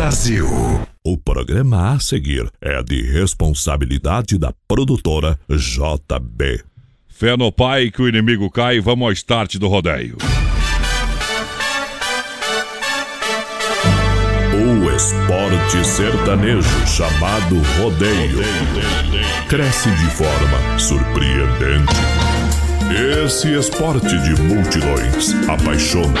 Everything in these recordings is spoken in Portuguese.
Brasil. O programa a seguir é de responsabilidade da produtora JB. Fé no pai que o inimigo cai, vamos ao start do rodeio. O esporte sertanejo chamado rodeio cresce de forma surpreendente. Esse esporte de multidões apaixona,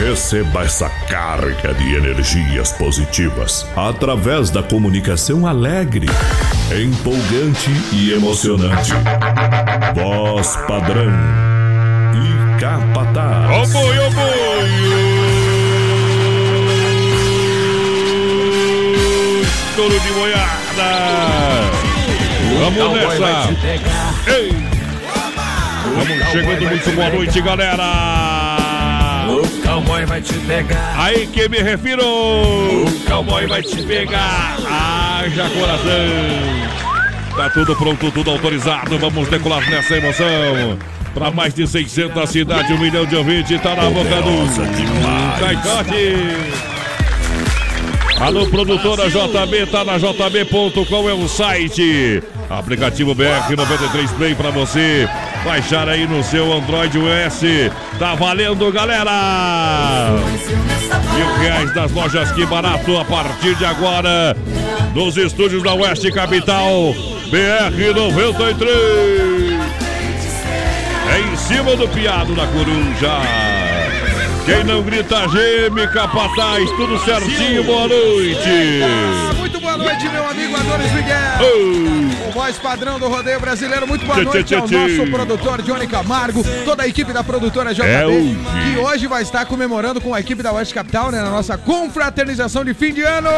Receba essa carga de energias positivas através da comunicação alegre, empolgante e emocionante. Voz padrão e capataz. Boi, ô boi! Touro de boiada! Vamos nessa! Ei! Vamos chegando, muito boa noite, galera! O cowboy vai te pegar. Aí que me refiro! O cowboy vai te pegar. Haja coração! Tá tudo pronto, tudo autorizado. Vamos decolar nessa emoção. Para mais de 600 cidades, um milhão de ouvintes, tá na boca do Caicote. Alô, produtora JB, tá na jb.com, é o site. Aplicativo BR93 Play para você baixar aí no seu Android US. Tá valendo, galera! Mil reais das lojas Que Barato a partir de agora. Nos estúdios da Oeste Capital, BR93. É em cima do piado da coruja. Quem não grita geme, capataz, tudo certinho, boa noite. Ah, muito boa noite, meu amigo Adonis Miguel. O voz padrão do rodeio brasileiro. Muito boa Tchê, noite tchê, ao nosso produtor Johnny Camargo, toda a equipe da produtora JB, É hoje. que hoje vai estar comemorando com a equipe da Oeste Capital, né, na nossa confraternização de fim de ano.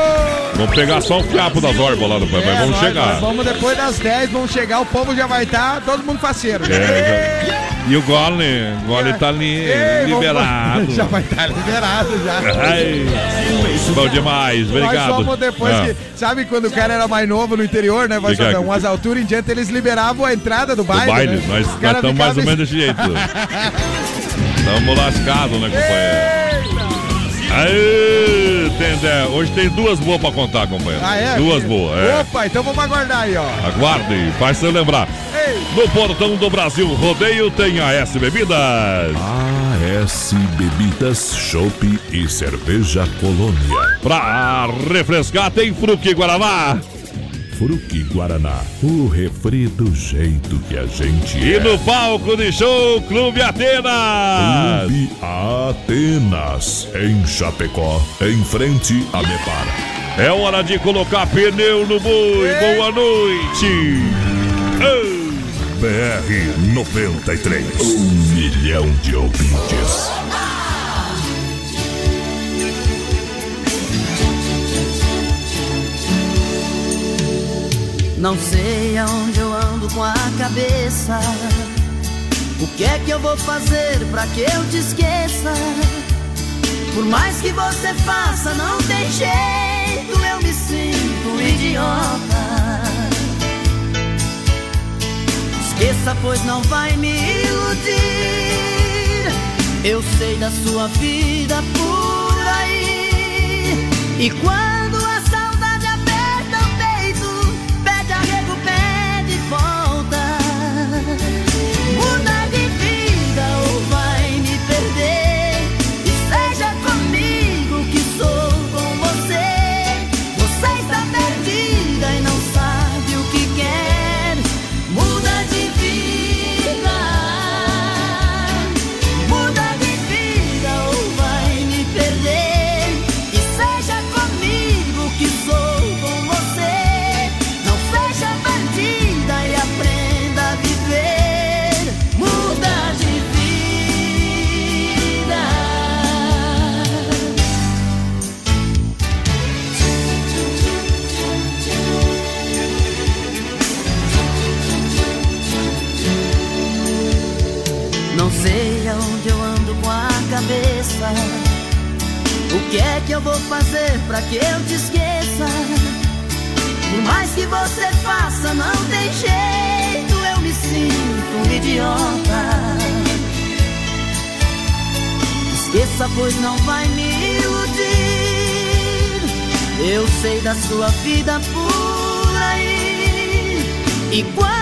Vamos pegar só o fiapo das orbas lá no pai, mas É, vamos nós- chegar. nós vamos depois das 10, vamos chegar, o povo já vai estar, todo mundo faceiro. É, já- E o gole, o gole tá ali, Ei, vamos- liberado. Já vai estar liberado já. Ai, bom demais, Nós obrigado. fomos depois Ah, que. Sabe quando o cara era mais novo no interior, né? Vai saber, umas alturas em diante eles liberavam a entrada do do baile. baile, né? nós estamos mais ou menos desse jeito. Estamos lascados, né, companheiro? Aê, Tendé, hoje tem duas boas pra contar, companheiro. Ah, é? Duas boas, é. Opa, então vamos aguardar aí, ó. Aguarde, faz você lembrar. Ei, No portão do Brasil Rodeio tem a S Bebidas. AS Bebidas, Chopp e Cerveja Colônia. Pra refrescar tem Fruque Guaraná. Fruque Guaraná, o refri do jeito que a gente E é. no palco de show, Clube Atenas. Clube Atenas, em Chapecó, em frente a Mepar. É hora de colocar pneu no boi. Boa noite. Ei. BR 93, um milhão de ouvintes. Não sei aonde eu ando com a cabeça. O que é que eu vou fazer pra que eu te esqueça? Por mais que você faça, não tem jeito, eu me sinto idiota. Esqueça, pois não vai me iludir. Eu sei da sua vida por aí. E quando pra que eu te esqueça? Por mais que você faça, não tem jeito, eu me sinto um idiota. Esqueça, pois não vai me iludir. Eu sei da sua vida por aí. E quando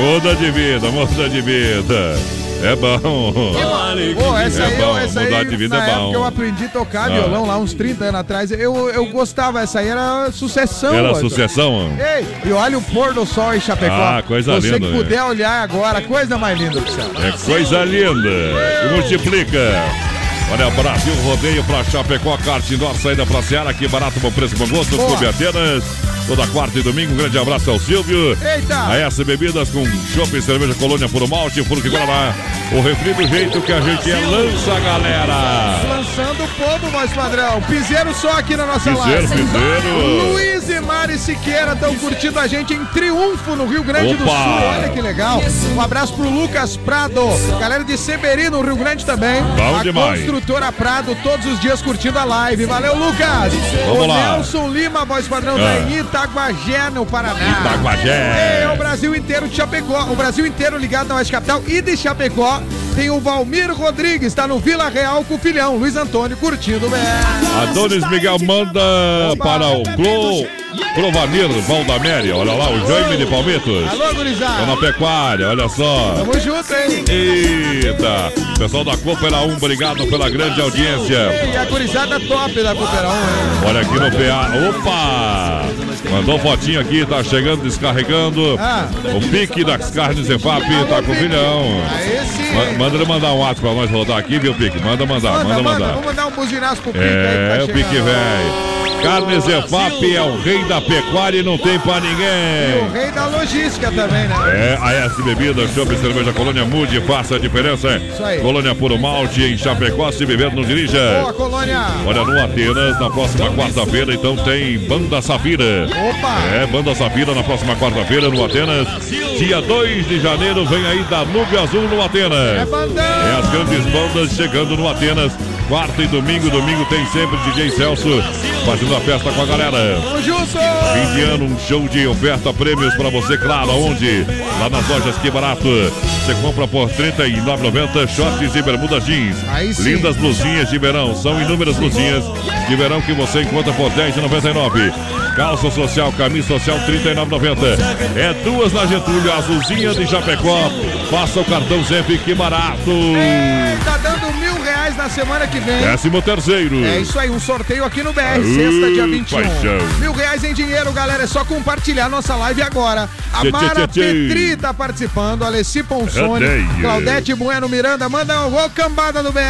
Muda de vida, muda de vida. É bom. Pô, essa É aí, bom, essa mudar aí, de vida é bom. eu aprendi a tocar Ah. violão lá uns 30 anos atrás, eu, eu gostava, essa aí era sucessão. Era Arthur. sucessão? Ei, e olha o pôr do sol em Chapecó. Ah, coisa Você linda, que né? puder olhar agora, coisa mais linda. É coisa linda. Que multiplica. Olha, Brasil Rodeio pra Chapecó, kart indoor, saída pra Seara, que barato, bom preço, bom gosto, Boa. Clube Atenas. Toda quarta e domingo, um grande abraço ao Silvio. Eita! A S Bebidas com chopp e cerveja Colônia Puro Malte, Furque Guaraná. O refri do jeito que a gente é, lança, galera. Lançando o povo, voz padrão. Piseiro só aqui na nossa Piseiro, live. piseiro. Luiz e Mari Siqueira estão curtindo a gente em Triunfo, no Rio Grande do Opa. Sul. Olha que legal. Um abraço pro Lucas Prado. Galera de Seberi, no Rio Grande também. Bom a demais. construtora Prado, todos os dias curtindo a live. Valeu, Lucas. Vamos o lá. Nelson Lima, voz padrão, Ah. da em Itaguagé, no Paraná. Itaguagé. É, o Brasil inteiro de Chapecó. O Brasil inteiro ligado na Oeste Capital e de Chapecó. Tem o Valmir Rodrigues, tá no Vila Real com o filhão, Luiz Antônio, curtindo o BR. Adonis Miguel manda para o Clô, Clovanir Valdaméria. Olha lá, o Jaime de Palmitos. Alô, gurizada. na pecuária, olha só. Tamo junto, hein? Eita! Pessoal da Coopera 1, obrigado pela grande audiência. E a gurizada top da Cooperão, hein? Olha aqui no PA. Opa! Mandou fotinho aqui, tá chegando, descarregando. Ah. O pique das carnes Efap tá com o filhão. Aí. Ma- Manda ele mandar um ato pra nós rodar aqui, viu, Pique? Manda mandar, Manda, manda manda. mandar. Vamos mandar um buzinaço pro Pique aí É, o tá Pique chegando. velho. Carnes Efap é o rei da pecuária e não tem pra E o ninguém. rei da logística também, né? É, a S Bebidas, Chopp e Cerveja Colônia Mude, faça a diferença. Isso aí. Colônia Puro Malte em Chapecó, se beber, não dirija. Boa, Colônia. Olha, no Atenas, na próxima quarta-feira, então tem Banda Safira. Opa. É, Banda Safira na próxima quarta-feira no Atenas. Dia 2 de janeiro vem aí Danúbio Azul no É Atenas. bandão. É as grandes bandas chegando no Atenas. Quarta e domingo, domingo tem sempre DJ Celso fazendo a festa com a galera. Fim de ano, um show de oferta, prêmios pra você, claro, aonde? Lá nas lojas Que Barato. Você compra por R$ 39,90 shorts e bermudas jeans. Lindas blusinhas de verão, são inúmeras blusinhas de verão que você encontra por R$ 10,99. Calça social, camisa social, R$ 39,90. É duas na Getúlio, azulzinha de Chapecó. Passa o cartão sempre, que barato. Ei, tá dando mil reais na semana que vem. Décimo terceiro. É isso aí, um sorteio aqui no BR, sexta, dia 21. paixão. Mil reais em dinheiro, galera. É só compartilhar nossa live agora. A Tchê, Mara tchê, tchê. Petri tá participando, Alessi Ponsoni. Claudete Bueno Miranda. Manda um gol cambada no BR.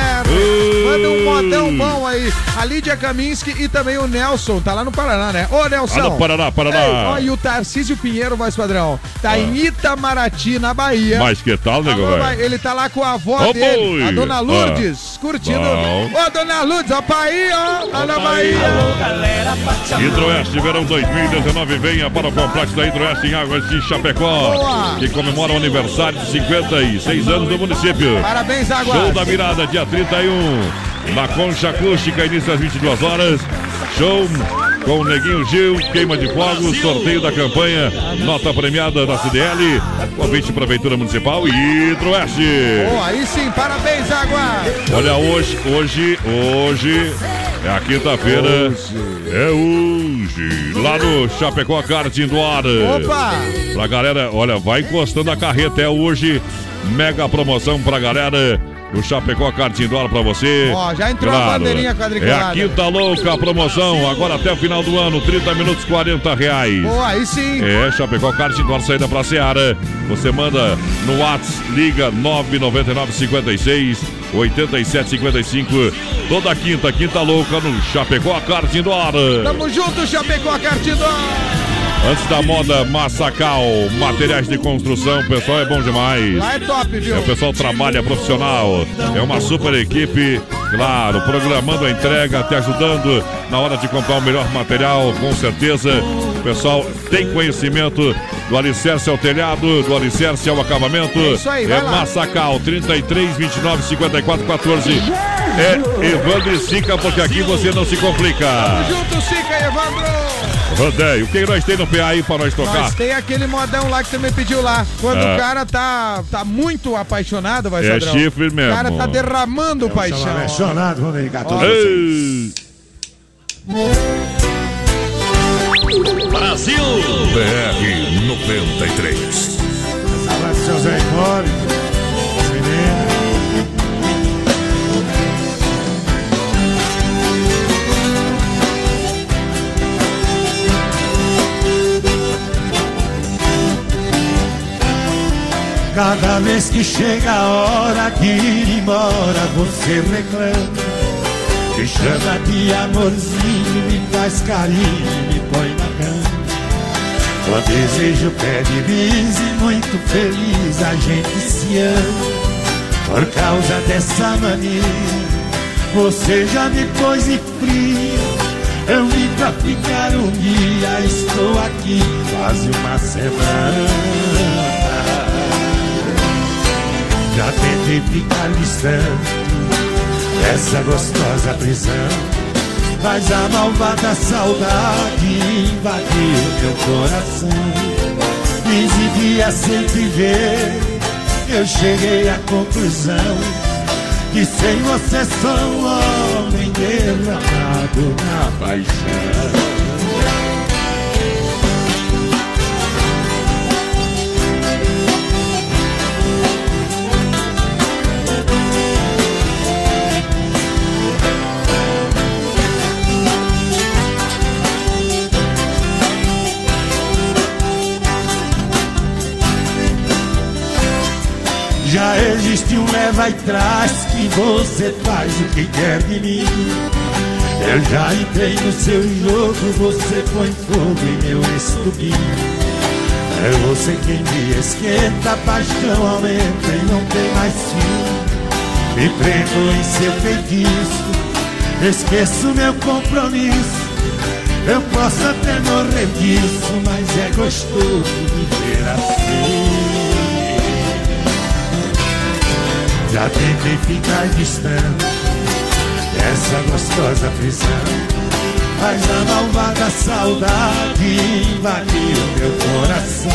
Manda um modão bom aí. A Lídia Kaminski e também o Nelson. Tá lá no Paraná, né? Ô, Nelson. Alô, Paraná, Paraná. Ei, ó, e o Tarcísio Pinheiro, voz padrão. Tá em Itamaraty, na Bahia. Mas que tal, vai- ele tá lá com a avó Ô, dele, boi. a dona Lourdes, curtindo. Bom. Ô, dona Lourdes, ó, Bahia, ó, na Bahia. Hidroeste Verão 2019 venha para o complexo da Hidroeste em Águas de Chapecó, Boa. que comemora o aniversário de 56 anos do município. Parabéns, Água. Show da virada, dia 31, na Concha Acústica, início às 22 horas. Show com o Neguinho Gil, queima de fogo, sorteio da campanha, nota premiada da CDL, convite Prefeitura Municipal e Hidroeste. Ô, aí sim, parabéns, Água. Olha, hoje, hoje, hoje é a quinta-feira. É hoje. Lá no Chapecó Kart Indoor. Opa. Pra galera, olha, vai encostando a carreta. É hoje. Mega promoção pra galera. O Chapecó Kart Indoor pra você. Ó, já entrou a bandeirinha É quadriculada. a quinta louca a promoção. Agora até o final do ano, 30 minutos, 40 reais. Pô, aí sim. É, Chapecó Kart Indoor, saída pra Seara. Você manda no WhatsApp, liga 999 56 87 55. Toda quinta, quinta louca no Chapecó Kart Indoor. Tamo junto, Chapecó Cartidor. Antes da moda Massacal, materiais de construção, o pessoal é bom demais. Lá é top, viu? É, o pessoal trabalha profissional. É uma super equipe, claro, programando a entrega, te ajudando na hora de comprar o melhor material, com certeza. O pessoal tem conhecimento do alicerce ao telhado, do alicerce ao acabamento. É isso aí, lá. Massacal, 33, 29, 54, 14. É Evandro e Sica, porque aqui você não se complica. Tamo junto, Sica e Evandro. Rodeio, o que nós tem no PA aí pra nós tocar? Nós tem aquele modão lá que você me pediu lá. Quando É. o cara tá, tá muito apaixonado, vai É Sadrão. chifre mesmo. O cara tá derramando paixão. Apaixonado, vamos ligar todos Ei! Brasil! BR 93. Abraço, seu Zé. Cada vez que chega a hora de ir embora, você reclama. Me chama de amorzinho, me faz carinho, me põe na cama. Com desejo pé de bis e muito feliz a gente se ama. Por causa dessa mania, você já me pôs em fria. Eu vim pra ficar um dia, estou aqui quase uma semana. Já tentei ficar distante dessa gostosa prisão. Mas a malvada saudade invadiu meu coração. Quinze dias sem te ver, eu cheguei à conclusão que sem você sou um homem derramado na paixão. Existe um leva e traz que você faz o que quer de mim. Eu já entrei no seu jogo, você põe fogo em meu estupim. É você quem me esquenta, a paixão aumenta e não tem mais fim. Me prendo em seu feitiço, esqueço meu compromisso. Eu posso até morrer disso, mas é gostoso Já tentei ficar distante dessa gostosa prisão. Mas a malvada saudade invadiu meu coração.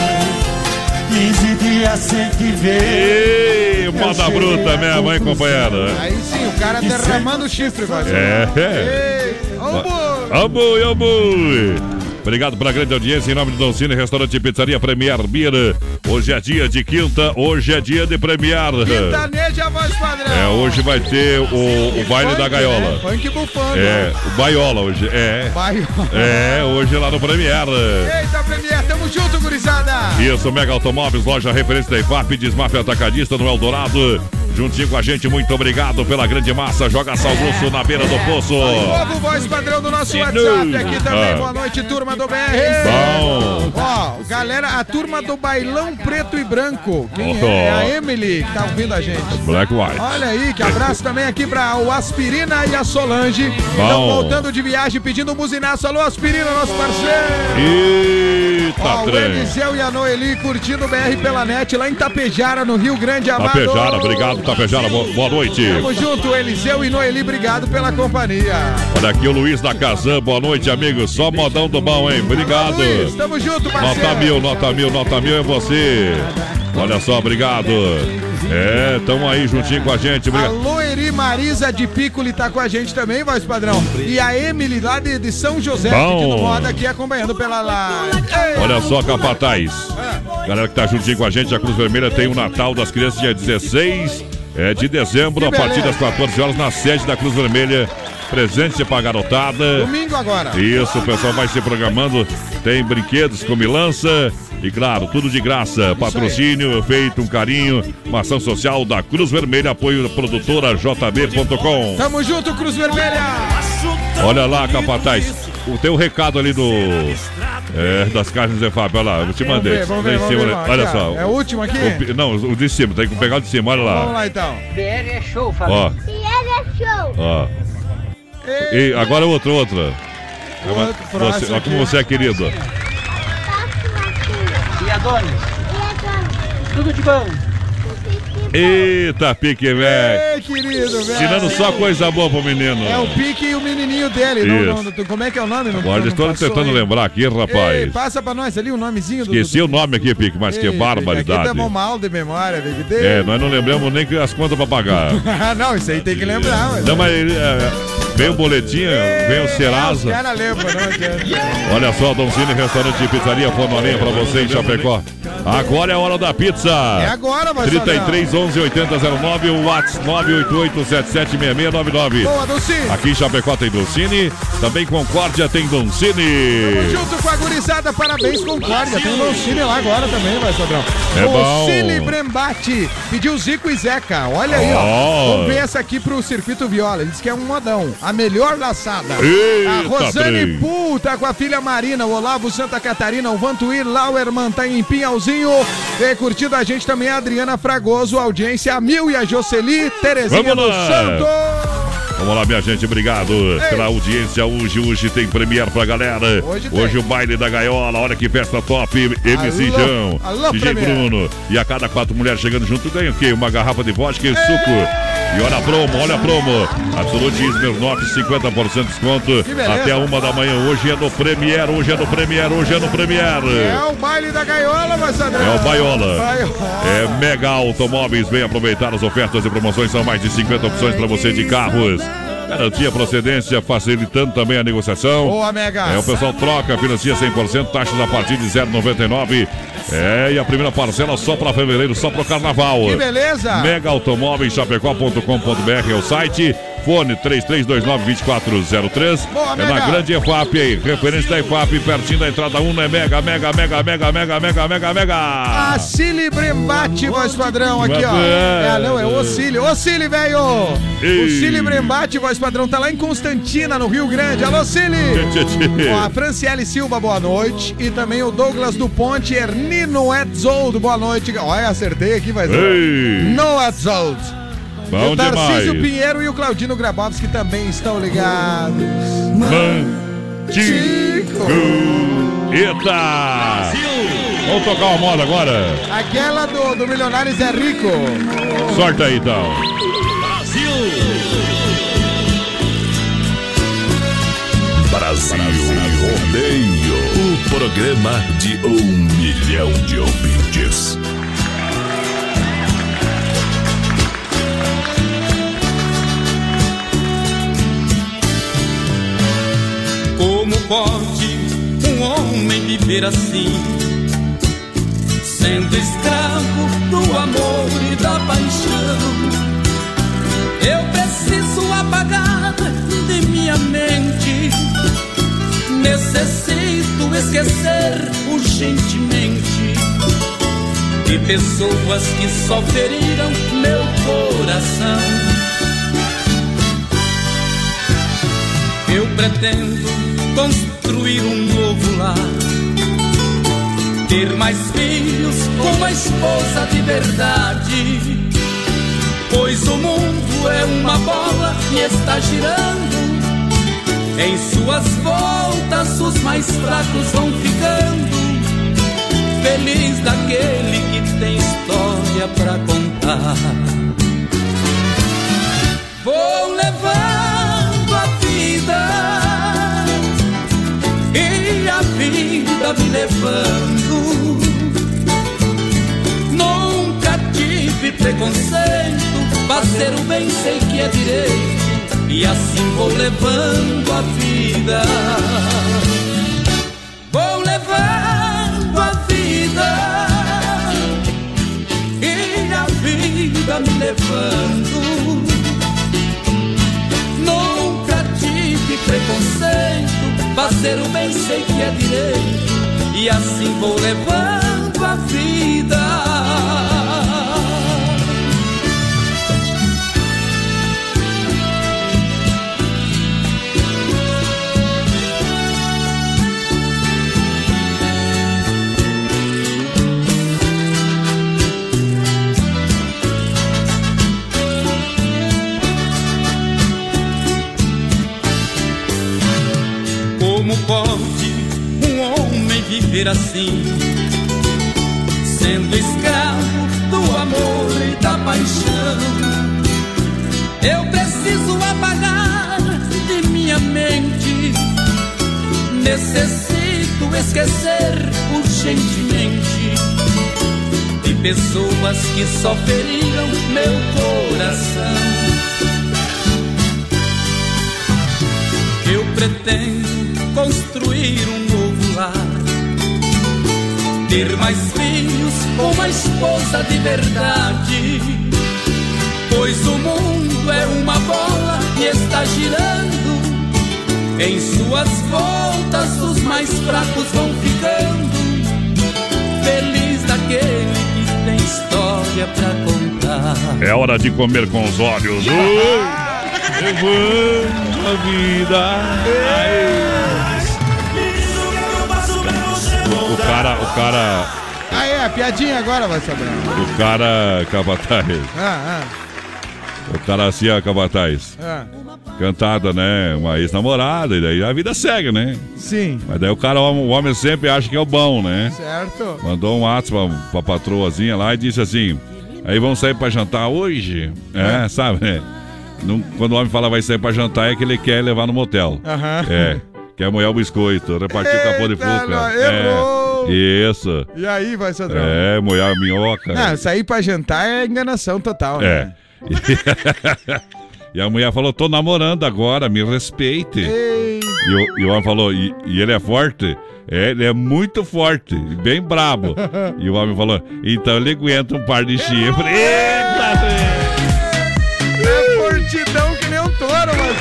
Quinze dias sem te ver. Ei, moda bruta mesmo, hein, companheiro? Aí sim, o cara derramando chifre, vai É. Ei, ô, boi. Ô boi, ô boi. Obrigado pela grande audiência em nome do Doncini, restaurante e pizzaria Premier Beer. Hoje é dia de quinta, hoje é dia de Premier. Quintaneja, voz padrão. É, hoje vai ter o, o baile Funk, da gaiola. né? Funk bufando. É, o baiola hoje. É. Vai. É, hoje lá no Premier. Eita, Premier, tamo junto, gurizada. Isso, Mega Automóveis, loja referência da IFAP, Desmafia Atacadista no Eldorado. Juntinho com a gente, muito obrigado pela grande massa. Joga sal grosso na beira do poço. Novo voz padrão do nosso WhatsApp aqui também. Ah. Boa noite, turma do BR. Bom. Ó, galera, a turma do Bailão Preto e Branco. Quem Oh. é? A Emily que tá ouvindo a gente. Black White. Olha aí, que abraço também aqui pra o Aspirina e a Solange. Estão voltando de viagem pedindo um buzinaço. Alô, Aspirina, nosso parceiro. Eita, Ó, o trem. Eliseu e a Noeli curtindo o BR pela net lá em Tapejara, no Rio Grande Amado. Tapejara, obrigado, Tapejara. Boa, boa noite. Tamo junto, Eliseu e Noeli, obrigado pela companhia. Olha aqui o Luiz da Kazan. Boa noite, amigo. Só modão do bom, hein? Obrigado. Luiz, tamo junto, parceiro. Nota mil, nota mil, nota mil é você. Olha só, obrigado. É, tamo aí juntinho com a gente. A Obrigado. Loeri Marisa de Piccoli tá com a gente também, voz padrão. E a Emily lá de, de São José, Bom. pedindo moda aqui, acompanhando pela. Ei, Olha só, Capataz. Galera que tá juntinho com a gente, a Cruz Vermelha tem o Natal das Crianças dia 16 é, de dezembro, a partir das 14 horas, na sede da Cruz Vermelha. Presente pra garotada. Domingo agora. Isso, o pessoal vai se programando. Tem brinquedos, comilança e, claro, tudo de graça. Patrocínio feito, um carinho. Uma ação social da Cruz Vermelha, apoio da produtora JB.com. Tamo junto, Cruz Vermelha. Olha lá, Capataz. O teu recado ali do. É, das carnes de Fábio. Olha lá, eu te Vamos mandei. ver, vamos Lá ver, vamos cima, ver. olha- olha Aqui, ó. só. É o último aqui? O não, o de cima, tem que pegar o de cima, olha Vamos lá. lá então. BR é show, Fábio. Ó, E ele é show. ó. E agora outro, outro. Outro, Você, próximo olha como você é querido. E a Dona? E agora? Tudo de bom. Eita, pique, velho. Ei, querido, velho. Tirando só coisa boa pro menino. É o Pique e o menininho dele. Não, não, como é que é o nome? Não, Agora estou tentando aí. lembrar aqui, Ei, rapaz. passa pra nós ali o nomezinho do... Esqueci do, o nome aqui, Pique, mas que Ei, Aqui barbaridade. tamo mal de memória, D. É, nós não lembramos nem que as contas pra pagar. Ah, não, isso aí tem que lembrar. Mas... Não, mas é, vem o boletim, vem o Serasa. caras lembram, não. Olha só, Donzini Restaurante e Pizzaria Fornolinha pra você em Chapecó. Agora é a hora da pizza. É agora, vai 33 11 80 09, o WhatsApp 988 776699. Boa, Dulcinho. Aqui em Chapecó tem Doncini, também Concórdia tem Tamo Doncini. junto com a gurizada, parabéns, Concórdia. Tem o Dolcine lá agora também, vai, Sodrão. É bom. Dolcine Brembate. Pediu Zico e Zeca. Olha aí, ó. Ó. Vamos ver essa aqui pro Circuito Viola. Ele disse que é um modão. A melhor laçada. Eita, a Rosane. Pool tá com a filha Marina, o Olavo Santa Catarina, o Vantuir Lauerman tá em Pinhalzinho. E curtindo a gente também a Adriana Fragoso, a audiência a Mil e a Jocely, Terezinha Vamos do lá. Santo. Vamos lá, minha gente, obrigado pela audiência. Hoje, hoje tem Premiere pra galera. Hoje tem. o baile da gaiola, olha que festa top. MC Alô, Jão, alô, DJ Premiere. Bruno. E a cada quatro mulheres chegando junto ganha o quê? Uma garrafa de vodka e suco. E olha a promo, olha a promo. Absolute Smirnoff, 50% de desconto. Até uma da manhã. Hoje é no Premiere, hoje é no Premiere, hoje é no Premiere. É o baile da gaiola, Sandrão. É o Baiola. Baiola. É Mega Automóveis. Vem aproveitar as ofertas e promoções. São mais de 50 opções para você de carros. Garantia procedência, facilitando também a negociação. Boa, Mega. É, o pessoal troca, financia 100%, taxas a partir de 0,99. É, e a primeira parcela só para fevereiro, só para o carnaval. Que beleza. Mega Automóveis, chapecó.com.br é o site. Fone 3329-2403. Boa, é na grande EFAP aí. Referência da EFAP, pertinho da entrada 1 é Mega, Mega, Mega, Mega, Mega, Mega, Mega, Mega. A Cili Brembate, voz padrão, aqui, ó. É. É, não, é o Cili. Ô, Cili, velho! O. Cili Brembate, voz padrão, tá lá em Constantina, no Rio Grande. Alô, Cili! Ó, a Franciele Silva, boa noite. E também o Douglas do Ponte, Ernino Etzoldo, boa noite. Olha, acertei aqui, vai Ei. No Etzold. Bom o Tarcísio demais. Pinheiro e o Claudino Grabowski também estão ligados. Mantico. Eita! Vamos tocar uma moda agora. Aquela do, do Milionários é Rico. Sorta aí então. Brasil Rodeio, o programa de um milhão de ouvintes. Pode um homem viver assim, sendo escravo do amor e da paixão? Eu preciso apagar de minha mente, necessito esquecer urgentemente de pessoas que só feriram meu coração. Eu pretendo construir um novo lar, ter mais filhos com uma esposa de verdade. Pois o mundo é uma bola e está girando. Em suas voltas, os mais fracos vão ficando. Feliz daquele que tem história pra contar. Vou levando me levando. Nunca tive preconceito, fazer o bem sei que é direito, e assim vou levando a vida. Vou levando a vida e a vida me levando. Fazer o bem sei que é direito, e assim vou levando a vida. Viver assim, sendo escravo do amor e da paixão? Eu preciso apagar de minha mente, necessito esquecer urgentemente de pessoas que só feriram meu coração. Eu pretendo construir um. Ter mais filhos com uma esposa de verdade. Pois o mundo é uma bola e está girando. Em suas voltas, os mais fracos vão ficando. Feliz daquele que tem história pra contar. É hora de comer com os olhos. Levando a vida. O, o cara, o cara, Ah, é, a piadinha agora vai saber. o cara, capataz. Ah, O cara assim, ó, capataz. ah, ah. Cantada, né? Uma ex-namorada, e daí a vida segue, né? Sim, Mas daí o cara, o homem sempre acha que é o bom, né? certo. Mandou um ato pra, pra patroazinha lá e disse assim: Aí vamos sair pra jantar hoje? É, sabe, né? Não- quando o homem fala vai sair pra jantar, é que ele quer levar no motel. Aham. É. Quer molhar o biscoito, repartir o capô de Eita, fuca. não, errou. É. Isso. E aí, vai, Sandrão? É, molhar a minhoca. Não, sair pra jantar é enganação total, É. né? e a mulher falou: tô namorando agora, me respeite. Ei, E o, e o homem falou, e, e ele é forte? É, ele é muito forte, bem brabo. e o homem falou, então ele aguenta um par de chifre. Eita! é fortidão que nem um touro, mano.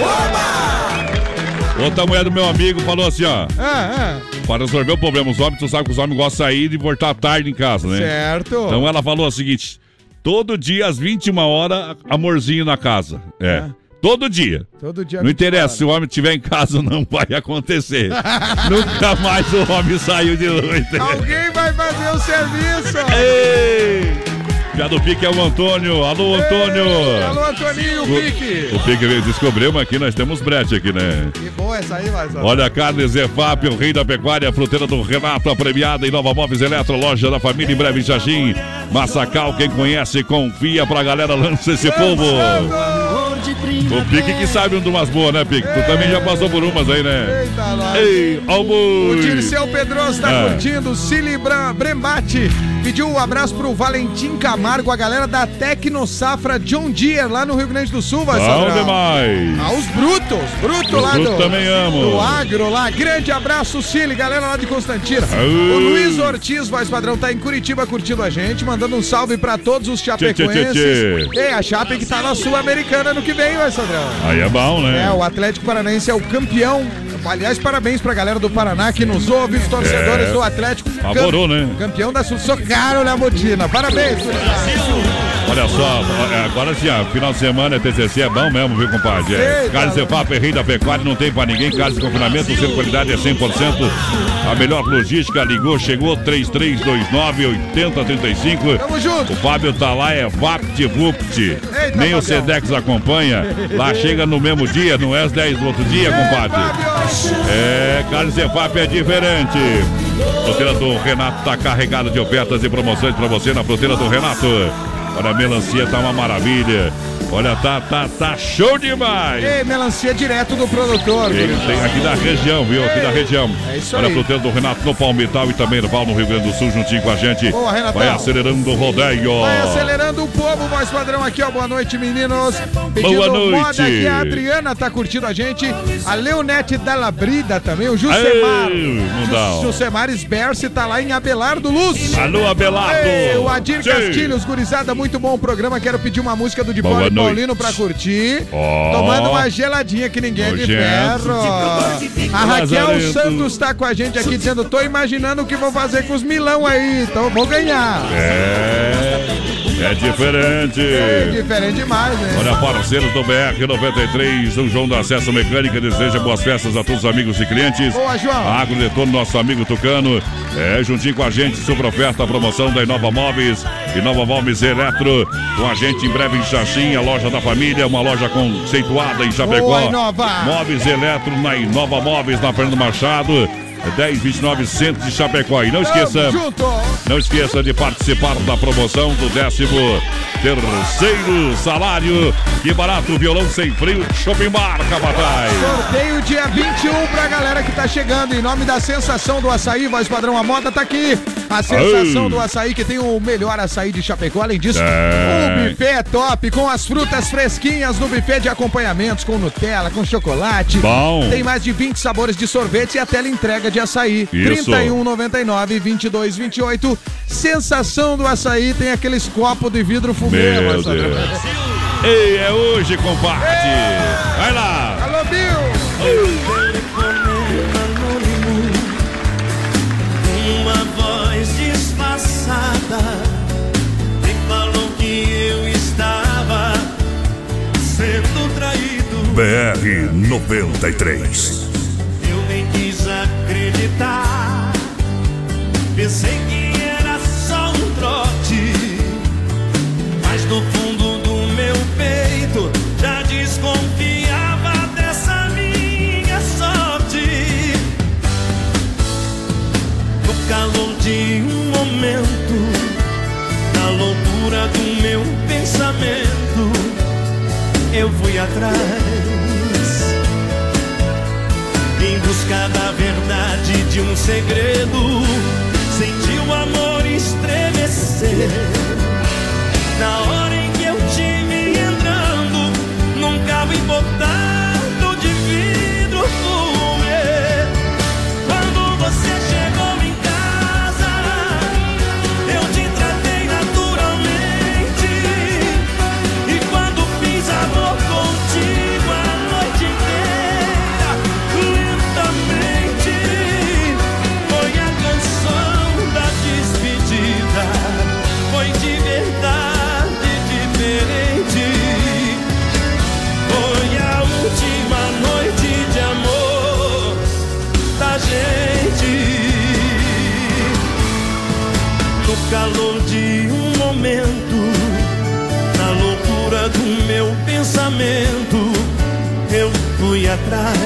Outra mulher do meu amigo falou assim, ó, Ah, para resolver o problema, os homens, tu sabe que os homens gostam de sair e voltar tarde em casa, né? certo. Então ela falou o seguinte, todo dia às 21 horas, amorzinho na casa. É, todo dia. Todo dia. Não 24 interessa, se o homem estiver em casa, não vai acontecer. Nunca mais o homem saiu de noite. Alguém vai fazer o serviço. Ei! Já do Pique é o Antônio. Alô, Antônio! Alô, Antoninho, O, Pique. o Pique descobrimos aqui, nós temos brete aqui, né? Que boa essa aí, Sandrão. Olha, Carne Zefap, o rei da pecuária, fruteira do Renato, a premiada em Nova Móveis Eletro, loja da família em breve Xaxim. Massacal, quem conhece, confia pra galera, lança esse povo. O Pique que sabe um de umas boas, né, Pique? Tu também já passou por umas aí, né? Eita, lá. Ei, O almoço! Dirceu Pedroso tá Ah. curtindo, Cili Brembate pediu um abraço pro Valentim Camargo, a galera da Tecno Safra John Deere lá no Rio Grande do Sul, vai Bom demais! Ah, os brutos, brutos Os lá do, também amo. do agro lá. Grande abraço, Cili, galera lá de Constantina. O Luiz Ortiz, voz padrão, tá em Curitiba curtindo a gente, mandando um salve pra todos os chapecoenses. Tchê, tchê, tchê. Ei, a Chape que tá na Sul-Americana no que vem, vai Sandrão. Aí é bom, né? É, o Atlético Paranaense é o campeão. Aliás, parabéns pra galera do Paraná que nos ouve, os torcedores É. do Atlético. Favorou, né? Campeão da Sul. Socaram na botina. Parabéns, gurizada. Olha só, é, agora sim, ó, final de semana é TCC, é bom mesmo, viu, compadre? É, Carne Cefap, rei da pecuária, não tem pra ninguém. Carne de confinamento, o qualidade é 100%. A melhor logística, ligou, chegou, 3329-8035. Tamo junto. O Fábio tá lá, é VaptVupt. Nem o. Sedex acompanha. Lá chega no mesmo dia, não é às 10 do outro dia, compadre. É, Carne Cefap é diferente. Fruteira do Renato tá carregada de ofertas e promoções pra você na fruteira do Renato. Olha, a melancia tá uma maravilha. Olha, tá, tá, tá show demais. Ei, melancia direto do produtor. Ele tem aqui da região, viu? Aqui da região. É isso Olha aí. pro do Renato no Palmital e também no Val, no Rio Grande do Sul, juntinho com a gente. Boa, Renatão. Vai acelerando o rodeio. Vai acelerando o povo, voz padrão aqui, ó. Boa noite, meninos. Pedindo Boa noite. moda aqui, a Adriana tá curtindo a gente. A Leonete Dalla Brida também, o Jusemar. Ei, Jusemar Sberce tá lá em Abelardo Luz. Alô, Abelardo. Ei, o Adir Sim. Castilhos, gurizada, muito bom o programa. Quero pedir uma música do Boa e noite. Paulino pra curtir. Ó. Tomando uma geladinha que ninguém é de Nojento. ferro. A Raquel. Santos tá com a gente aqui dizendo: tô imaginando o que vou fazer com os milão aí, então eu vou ganhar. É, é diferente. É diferente demais, né? Olha, parceiros do BR-93, o João do Acesso Mecânica deseja boas festas a todos os amigos e clientes. Boa, João. Agro Detona, nosso amigo Tucano, é, juntinho com a gente, super oferta, a promoção da Inova Móveis, Inova Móveis Eletro, com a gente em breve em Xaxim, a loja da família, uma loja conceituada em Chapecó. Boa, Inova. Móveis Eletro na Inova Móveis, na Fernando Machado, 1029 Centro de Chapecó. E não esqueça, não esqueça de participar da promoção do décimo terceiro salário. Que barato, violão sem frio, Shopping Bar, Capataz. Sorteio dia 21 pra galera que tá chegando. Em nome da Sensação do Açaí, voz padrão, a moda tá aqui. A Sensação do Açaí, que tem o melhor açaí de Chapecó. Além disso, É. o buffet é top, com as frutas fresquinhas no buffet de acompanhamentos, com Nutella, com chocolate. Bom. Tem mais de 20 sabores de sorvete e a tela entrega de de açaí. Isso. 31,99 22,28. Sensação do açaí tem aqueles copos de vidro fumando. Ei, é hoje, compadre. É. Vai lá. Alô, Bill. Uh. Uma voz disfarçada me falou que eu estava sendo traído. BR 93. Pensei que era só um trote. Mas no fundo do meu peito já desconfiava dessa minha sorte. No calor de um momento, na loucura do meu pensamento, eu fui atrás em busca da verdade de um segredo. Pensamento, eu fui atrás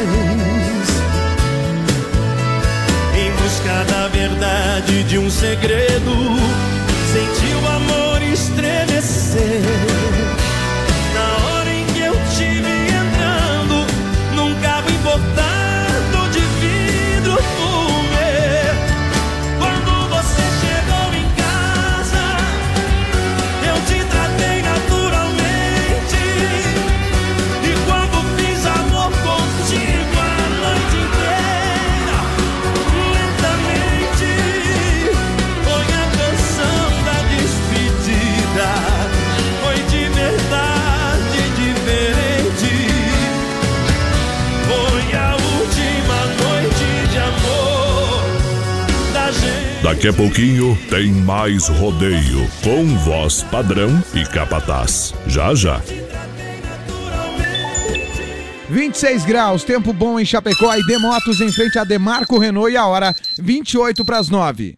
em busca da verdade de um segredo. Daqui a pouquinho tem mais rodeio com voz padrão e capataz. Já já. 26 graus, tempo bom em Chapecó e Demotos em frente a Demarco Renault e a hora 28 para as 9.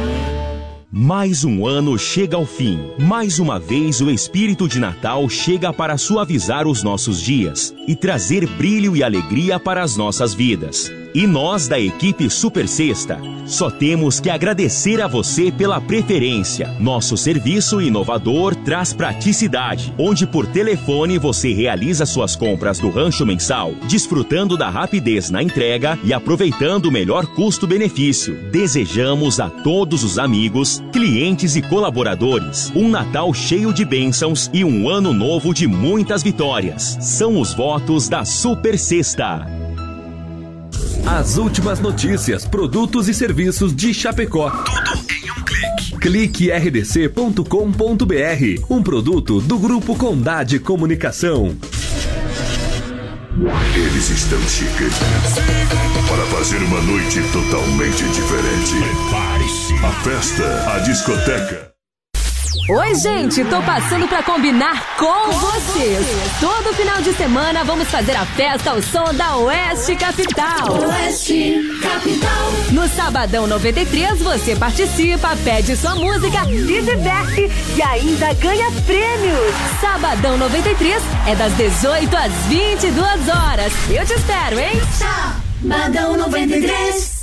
Mais um ano chega ao fim. Mais uma vez o espírito de Natal chega para suavizar os nossos dias e trazer brilho e alegria para as nossas vidas. E nós da equipe Super Sexta só temos que agradecer a você pela preferência. Nosso serviço inovador traz praticidade, onde por telefone você realiza suas compras do rancho mensal, desfrutando da rapidez na entrega e aproveitando o melhor custo-benefício. Desejamos a todos os amigos, clientes e colaboradores um Natal cheio de bênçãos e um ano novo de muitas vitórias. São os votos da Super Sexta. As últimas notícias, produtos e serviços de Chapecó. Tudo em um clique. Clique rdc.com.br. Um produto do Grupo Condade Comunicação. Eles estão chegando para fazer uma noite totalmente diferente. Prepare-se. A festa, a discoteca. Oi, gente, tô passando pra combinar com vocês. Todo final de semana vamos fazer a festa ao som da Oeste Capital. Oeste Capital. No Sabadão 93 você participa, pede sua música, se diverte e ainda ganha prêmios. Sabadão 93 é das 18 às 22 horas. Eu te espero, hein? Sabadão 93.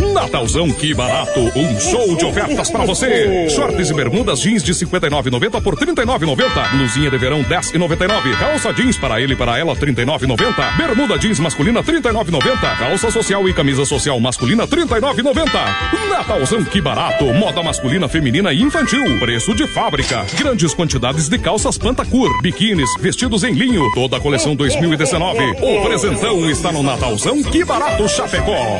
Natalzão, que barato! Um show de ofertas pra você! Shorts e bermudas jeans de 59,90 por 39,90. Blusinha de verão 10,99. Calça jeans para ele e para ela 39,90. Bermuda jeans masculina 39,90. Calça social e camisa social masculina 39,90. Natalzão, que barato! Moda masculina, feminina e infantil. Preço de fábrica. Grandes quantidades de calças Pantacur, biquínis, vestidos em linho. Toda a coleção 2019. O presentão está no Natalzão, que barato Chapecó.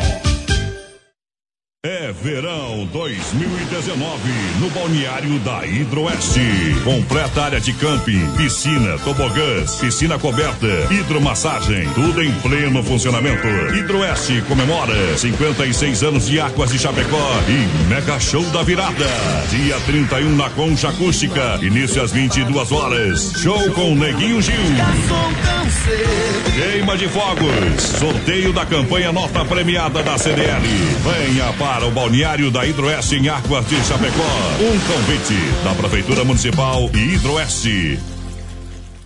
É verão 2019 no balneário da Hidroeste. Completa área de camping, piscina, tobogãs, piscina coberta, hidromassagem, tudo em pleno funcionamento. Hidroeste comemora 56 anos de Águas de Chapecó e mega show da virada. Dia 31 na Concha Acústica, início às 22 horas. Show com Neguinho Gil. Queima de fogos, sorteio da campanha nota premiada da CDL. Venha para o balneário da Hidroeste em Águas de Chapecó. Um convite da Prefeitura Municipal e Hidroeste.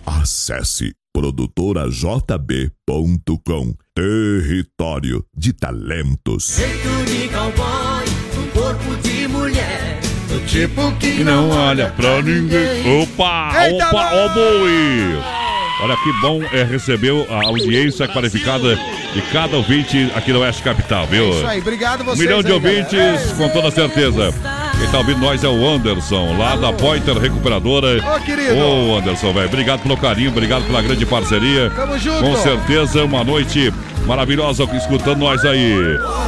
Acesse produtorajb.com Território de talentos. Jeito de cowboy, um corpo de mulher. Do tipo que E não olha pra ninguém. Opa, Eita, opa, ó boi. Olha que bom é receber a audiência qualificada de cada ouvinte aqui no Oeste Capital, viu? Isso aí, obrigado Um vocês. milhão de aí, galera. ouvintes, com toda certeza. Quem tá ouvindo nós é o Anderson, lá da Pointer Recuperadora. Ô, querido. Ô, Anderson, velho. Obrigado pelo carinho, obrigado pela grande parceria. Tamo junto. Com certeza, uma noite maravilhosa escutando nós aí.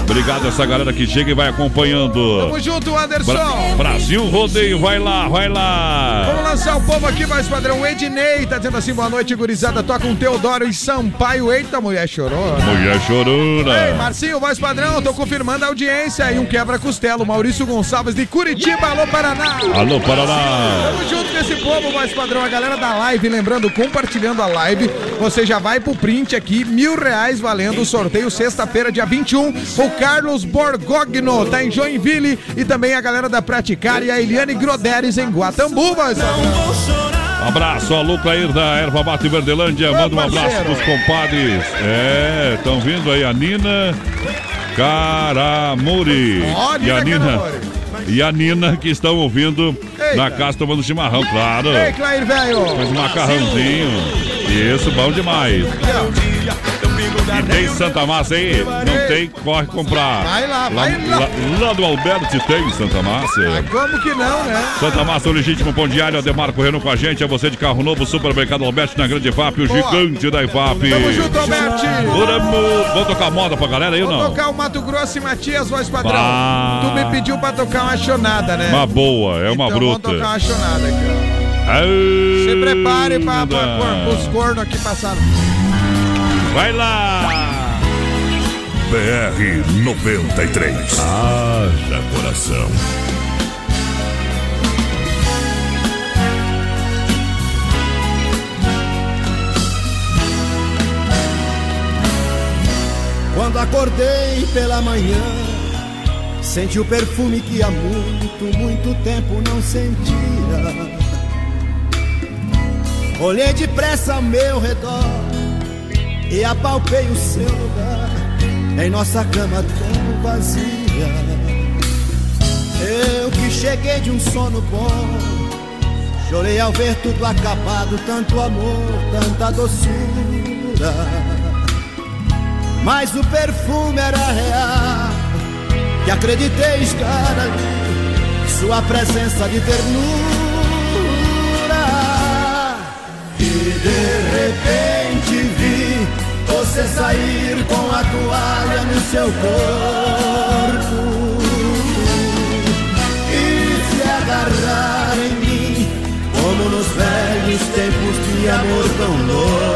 Obrigado a essa galera que chega e vai acompanhando. Tamo junto, Anderson. Bra- Brasil Rodeio, vai lá, vai lá. Vamos lançar o povo aqui, mais padrão. O Ednei tá dizendo assim: boa noite, gurizada. Toca um Teodoro e Sampaio. Eita, mulher chorou. Mulher Ei, chorona. Marcinho, voz padrão, tô confirmando a audiência. E um quebra-costelo. Maurício Gonçalves de Curitiba, alô Paraná. Alô, Paraná. Tamo junto com esse povo, voz padrão. A galera da live, lembrando, compartilhando a live, você já vai pro print aqui, mil reais valendo o sorteio sexta-feira, dia 21. O Carlos Borgogno tá em Joinville e também a galera da Praticar e a Eliane Groderes em Guatambu, voz padrão. Abraço, alô, Clair da Erva Mate Verdelândia. Manda um abraço pros compadres. É, estão vindo aí a Nina Caramuri. Ó, e a Nina. Caramuri. E a Nina que estão ouvindo na casa tomando chimarrão, claro. Ei, Clair, velho. Fez um macarrãozinho. Isso, bom demais. Aqui. E tem Santa Massa aí? Não tem, corre comprar. Vai lá, vai lá. Lá, lá do Alberti tem Santa Massa. Como que não, né? Santa Massa, o legítimo pão diário, Ademar correndo com a gente. É você de carro novo, Supermercado Alberti na Grande FAP, o Boa. gigante da IFAP. Tamo junto, Alberti. Vamos, vamos tocar moda pra galera aí ou Vou não? tocar o Mato Grosso e Matias, voz padrão. Bah. Tu me pediu pra tocar uma chonada, né? Uma boa, é uma então bruta. Vamos tocar uma chonada aqui, ó. Se prepare cor- os cornos aqui passaram. Vai lá! BR 93. Haja coração. Quando acordei pela manhã, senti o perfume que há muito, muito tempo não sentia. Olhei depressa ao meu redor e apalpei o seu lugar em nossa cama tão vazia. Eu que cheguei de um sono bom, chorei ao ver tudo acabado, tanto amor, tanta doçura. Mas o perfume era real, que acreditei estar ali, sua presença de ternura. E de repente vi você sair com a toalha no seu corpo e se agarrar em mim, como nos velhos tempos de amor tão louco.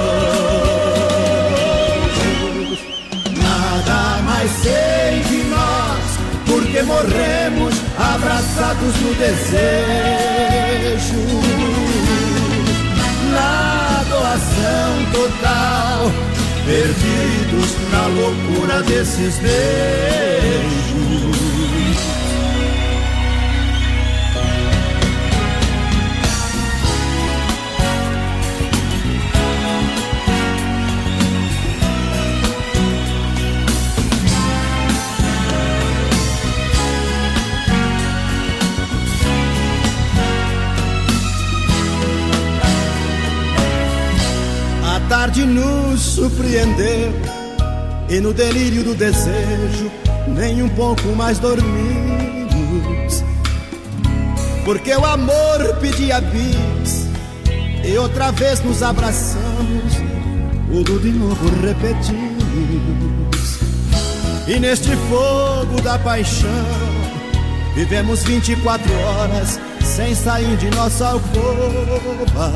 Nada mais sei de nós, porque morremos abraçados no desejo. Desses beijos. A tarde nos surpreendeu e no delírio do desejo nem um pouco mais dormimos. Porque o amor pedia bis e outra vez nos abraçamos, tudo de novo repetimos. E neste fogo da paixão vivemos 24 horas sem sair de nossa alcova.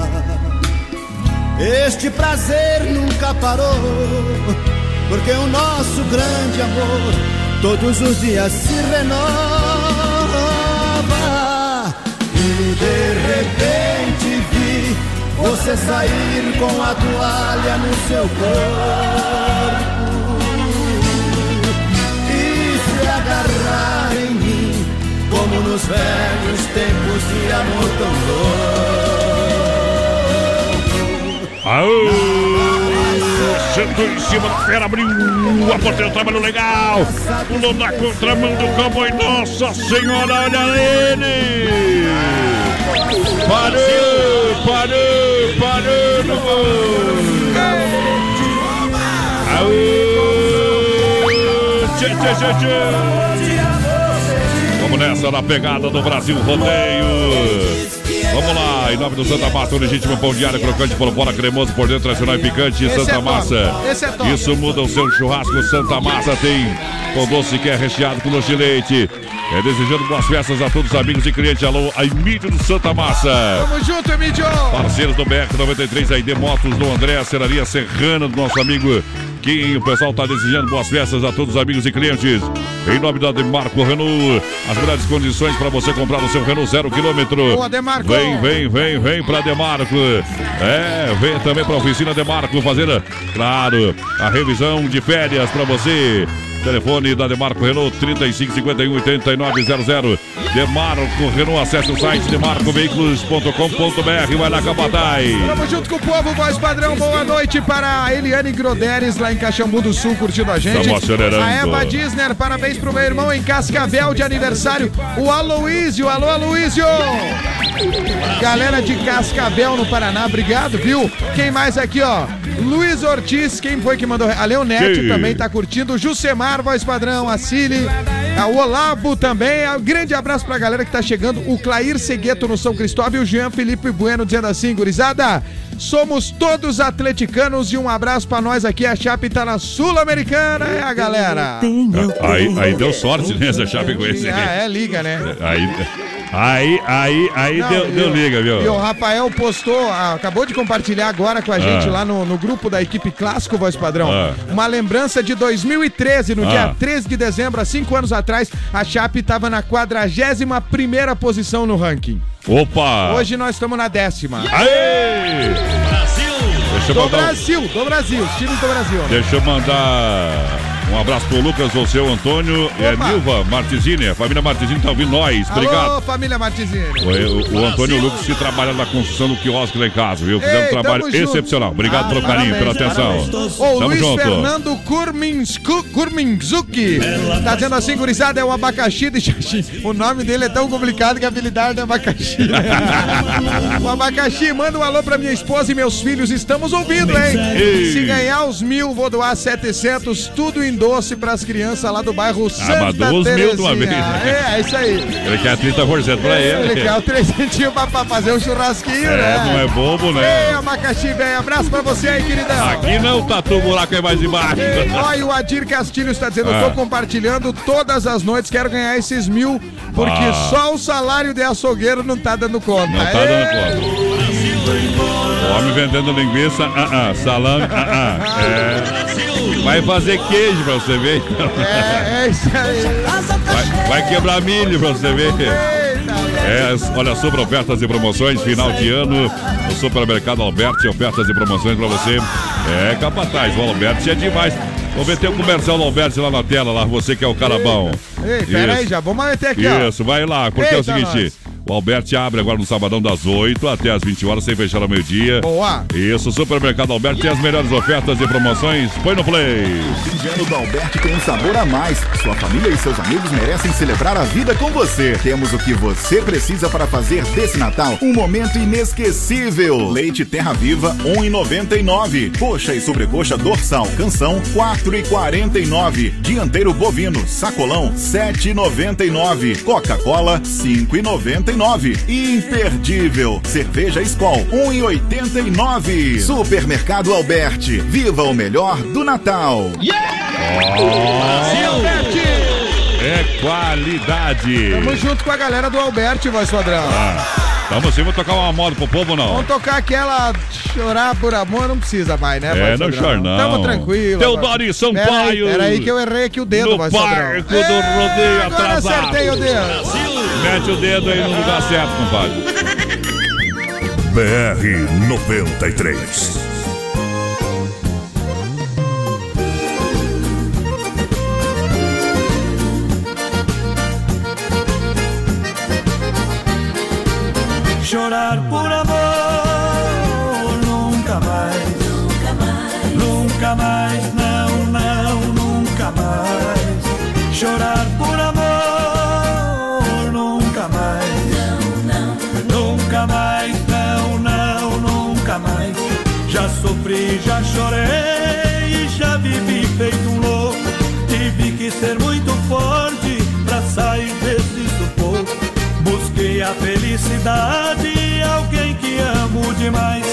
Este prazer nunca parou, porque o nosso grande amor todos os dias se renova. E de repente vi você sair com a toalha no seu corpo e se agarrar em mim, como nos velhos tempos de amor tão louco. Aô! Sentou em cima do fera, abriu a porteira, trabalhou legal. Pulou na contramão do cowboy, nossa senhora, olha ele! Parou, parou, parou no gol! Aô! Tchê, tchê, tchê, tchê! Vamos nessa na pegada do Brasil Rodeio. Vamos lá, em nome do Santa Massa, o legítimo pão diário, crocante por fora, cremoso por dentro, tradicional e picante, Esse Santa é Massa. é. Isso muda o seu churrasco, Santa Massa tem com doce que é recheado com doce de leite. É desejando boas festas a todos os amigos e clientes. Alô, a Emílio do Santa Massa. Tamo junto, Emílio! Parceiros do BR-93, aí de Motos do André, Serraria Serrana, do nosso amigo. O pessoal está desejando boas festas a todos os amigos e clientes. Em nome da Demarco Renault, as melhores condições para você comprar o seu Renault zero quilômetro. Boa, Demarco. Vem, vem, vem, vem para Demarco. É, vem também para a oficina Demarco fazer, claro, a revisão de férias para você. Telefone da Demarco Renault 3551 8900. Demarco Renault, acesse o site demarcoveículos.com.br. Vai lá, Capataz. Tamo junto com o povo, voz padrão. Boa noite para a Eliane Groderes, lá em Caxambu do Sul, curtindo a gente. Tamo acelerando. A Eva Disner, parabéns pro meu irmão em Cascavel de aniversário, o Aloísio. Alô, Aloísio! Galera de Cascavel, no Paraná, obrigado, viu? Quem mais aqui, ó? Luiz Ortiz, quem foi que mandou? A Leonete também tá curtindo. O Jusemar, voz padrão, a Cili, o Olavo também. Um grande abraço pra galera que tá chegando. O Clair Segueto no São Cristóvão e o Jean Felipe Bueno dizendo assim, gurizada. Somos todos atleticanos e um abraço pra nós aqui. A Chape tá na Sul-Americana, é a galera. Aí, aí deu sorte nessa Chapecoense. Ah, é liga, né? Aí, aí, aí, aí Não, deu, deu liga, viu? E o Rafael postou, ah, acabou de compartilhar agora com a gente Ah. lá no, no grupo da equipe Clássico Voz Padrão, Ah. uma lembrança de 2013, no Ah. dia 13 de dezembro, há cinco anos atrás, a Chape estava na 41 primeira posição no ranking. Opa! Hoje nós estamos na décima. Aê! Deixa eu Do mandar, Brasil, do Brasil, times do Brasil. né? deixa eu mandar um abraço pro Lucas, o seu Antônio e a Opa. Nilva Martizini. A família Martizini tá ouvindo nós. Alô, Obrigado. família Martizini. O, o- o Antônio e o Lucas que trabalham na construção do quiosque lá em casa, viu? Fizeram um trabalho excepcional. Obrigado Ah, pelo carinho, pela parabéns, atenção. parabéns. Ô, Tamo Luiz junto. Fernando Kurminsku- Kurminzuki tá dizendo assim, gurizada, é o abacaxi de Xaxim. O nome dele é tão complicado que a habilidade é abacaxi. né? o abacaxi, manda um alô pra minha esposa e meus filhos, estamos ouvindo, hein? Ei. Se ganhar os mil, vou doar 700, tudo em doce pras crianças lá do bairro Santa Ah, mas doa os mil de uma vez, né? É, é isso aí. Ele quer 30% pra ele. Ele quer o trezentinho pra, pra fazer um churrasquinho, É, né? não é bobo, Ei, né? abacaxi, velho, abraço pra você aí, queridão. Aqui não, tatu, o buraco é mais embaixo. Ei, e o Adir Castilho está dizendo: Ah. tô compartilhando todas as noites, quero ganhar esses mil, porque Ah. só o salário de açougueiro não tá dando conta. Não tá dando conta. O homem vendendo linguiça, ah, ah, salame, ah, ah. É. Vai fazer queijo pra você ver. É, é isso aí. Vai, vai quebrar milho pra você ver. É, olha, super ofertas e promoções, final de ano, no supermercado Alberti, ofertas e promoções pra você. É, capataz, o Alberti é demais. Vou meter o comercial do Alberti lá na tela, lá, você que é o cara bom. Ei, pera aí, já vamos meter aqui, ó. Isso, vai lá, porque é o Eita, seguinte. O Alberti abre agora no sabadão das 8 até as 20 horas, sem fechar ao meio-dia. Boa. Isso, Supermercado Alberti tem as melhores ofertas e promoções. Põe no play. Fim de ano do Alberti tem um sabor a mais. Sua família e seus amigos merecem celebrar a vida com você. Temos o que você precisa para fazer desse Natal um momento inesquecível. Leite Terra Viva, 1,99. Coxa e sobrecoxa dorsal, canção, 4,49. Dianteiro bovino, sacolão, 7,99. Coca-Cola, 5,99. Imperdível. Cerveja Skol, 1,89. Supermercado Alberti. Viva o melhor do Natal. É qualidade. Tamo junto com a galera do Alberti, voz padrão. Ah, tamo sim, vou tocar uma moda pro povo, não. Vamos tocar aquela chorar por amor, não precisa mais, né, É, não chora não. Tamo tranquilo. Teodoro e Sampaio. Pera aí que eu errei aqui o dedo, No barco padrão. do rodeio agora atrasado. acertei o dedo. Mete o dedo aí no lugar certo, compadre. BR 93. Chorar por amor nunca mais, não, não, nunca mais, não, não, nunca mais. Já sofri, já chorei, já vivi feito um louco. Tive que ser muito forte pra sair desse sufoco. Busquei a felicidade, alguém que amo demais.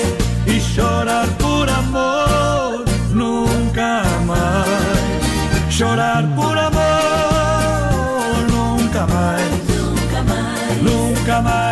E chorar por amor nunca mais. Chorar por amor Nunca mais,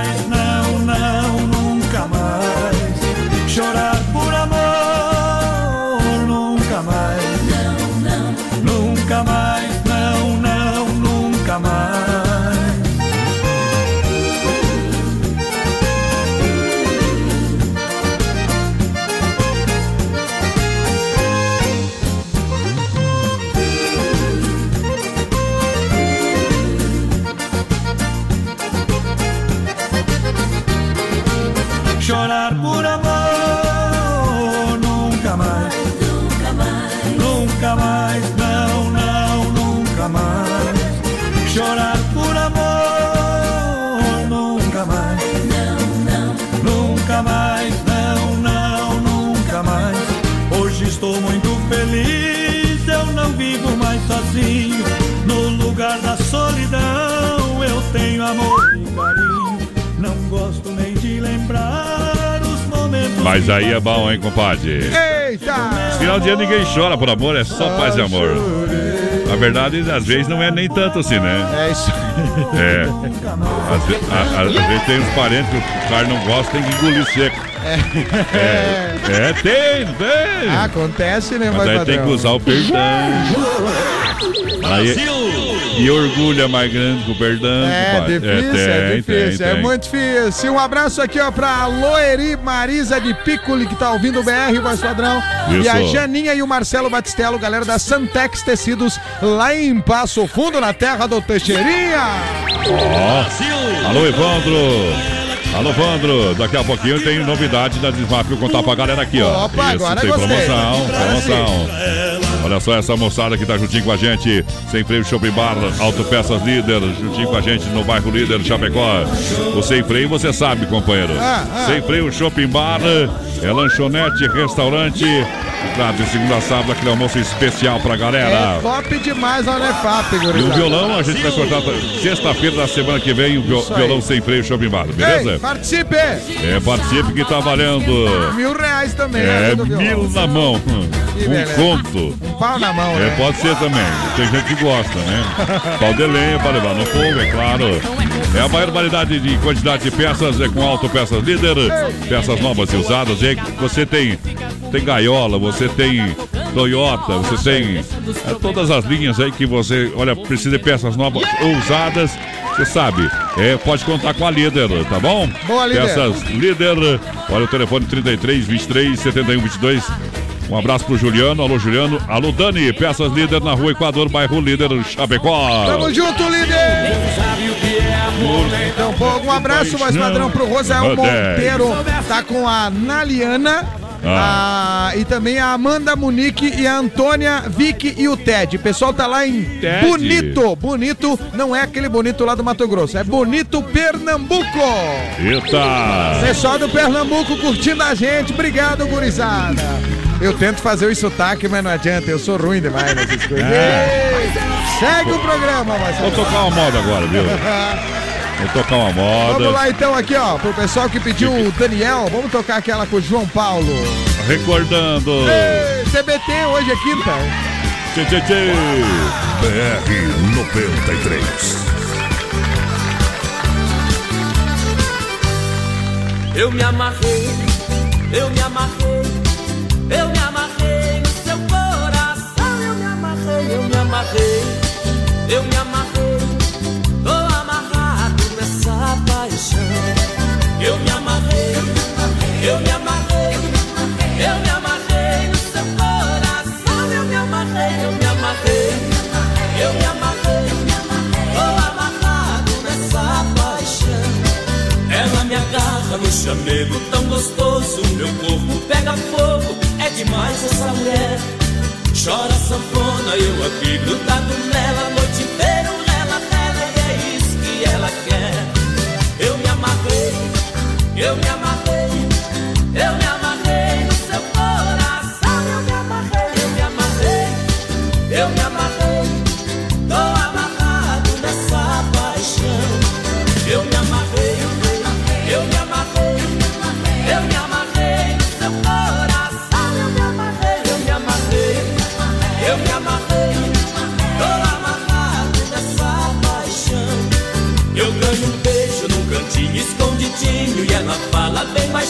Mas aí é bom, hein, compadre? Eita! Final de ano ninguém chora por amor, é só paz e amor. Na verdade, às vezes não é nem tanto assim, né? É isso. É. Às, ve- a- a- às vezes tem uns parentes que o cara não gosta, tem que engolir seco. É, é tem, tem. Acontece, né, Mas aí padrão? tem que usar o perdão. Aí, e orgulho é mais grande que o perdão. É compadre. difícil, tem, é difícil, tem, é tem. muito difícil. Um abraço aqui, ó, pra Loeri Marisa de Piccoli, que tá ouvindo o BR, voz padrão. Isso. E a Janinha e o Marcelo Batistello, galera da Santex Tecidos, lá em Passo Fundo, na terra do Teixeirinha. Ó. Alô, Evandro. Alô, Evandro. Daqui a pouquinho tem novidade da eu contar pra galera aqui, ó. Opa, Isso, agora tem gostei. promoção, promoção. Olha só essa moçada que tá juntinho com a gente. Sem freio Shopping Bar, Autopeças Líder, juntinho com a gente no bairro Líder, Chapecó. O Sem Freio você sabe, companheiro. Ah, ah. Sem Freio Shopping Bar, é lanchonete, restaurante. Claro, de segunda a sábado, aquele almoço especial pra galera. É top demais lá no EFAP, E o gurizada. violão a gente vai cortar sexta-feira da semana que vem, o viol- violão sem freio Shopping Bar, Ei, beleza? participe! É, participe que tá valendo. Mil reais também, É, né, mil na mão. Que Um beleza. conto. Um pau na mão, É, né? pode ser também. Tem gente que gosta, né? Pau de lenha para levar no fogo, é claro. É a maior variedade de quantidade de peças, é com Auto Peças Líder. Peças novas e usadas. E aí você tem, tem gaiola, você tem Toyota, você tem é, todas as linhas aí que você, olha, precisa de peças novas ou usadas. Você sabe, é, pode contar com a Líder, tá bom? Boa, Líder. Peças Líder. Olha o telefone 33 23 71 22. Um abraço pro Juliano. Alô, Juliano. Alô, Dani. Peças Líder na rua Equador, bairro Líder, Chapecó. Tamo junto, líder! Então, pô, um abraço mais padrão pro Rosael Monteiro, tá com a Naliana. Ah. e também a Amanda Munique e a Antônia, Vicky e o Ted. O pessoal tá lá em Ted. Bonito. Bonito não é aquele bonito lá do Mato Grosso, é Bonito Pernambuco. Eita! Pessoal do Pernambuco curtindo a gente. Obrigado, gurizada. Eu tento fazer o sotaque, mas não adianta. Eu sou ruim demais nessas coisas. É. Segue o programa, Vou Marcelo. tocar uma moda agora, viu? Vou tocar uma moda. Vamos lá então aqui, ó, pro pessoal que pediu o Daniel, vamos tocar aquela com o João Paulo. Recordando. Ei, CBT hoje é quinta. Tchê, tchê, tchê. BR 93. Eu me amarrei, eu me amarrei, eu me amarrei. Tô amarrado nessa paixão. Eu me amarrei, eu me amarrei, eu me amarrei no seu coração. Eu me amarrei, eu me amarrei, eu me amarrei. Tô amarrado nessa paixão. Ela me agarra no chamego tão gostoso Meu corpo pega fogo, é demais essa mulher Chora sanfona, eu aqui grudado nela noite E é isso que ela quer. Eu me amarrei, eu me amarrei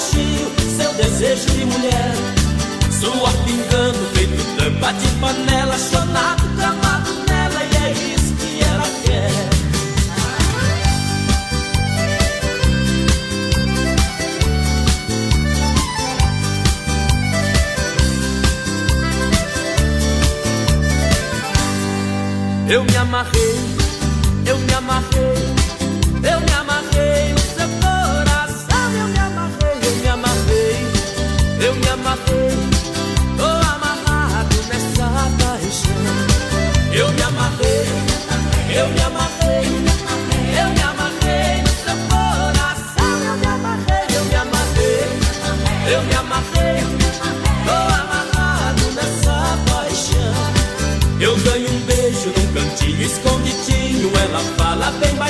seu desejo de mulher. Suor pingando, feito tampa de panela, chonado, gramado nela e é isso que ela quer. Eu me amarrei, eu me amarrei,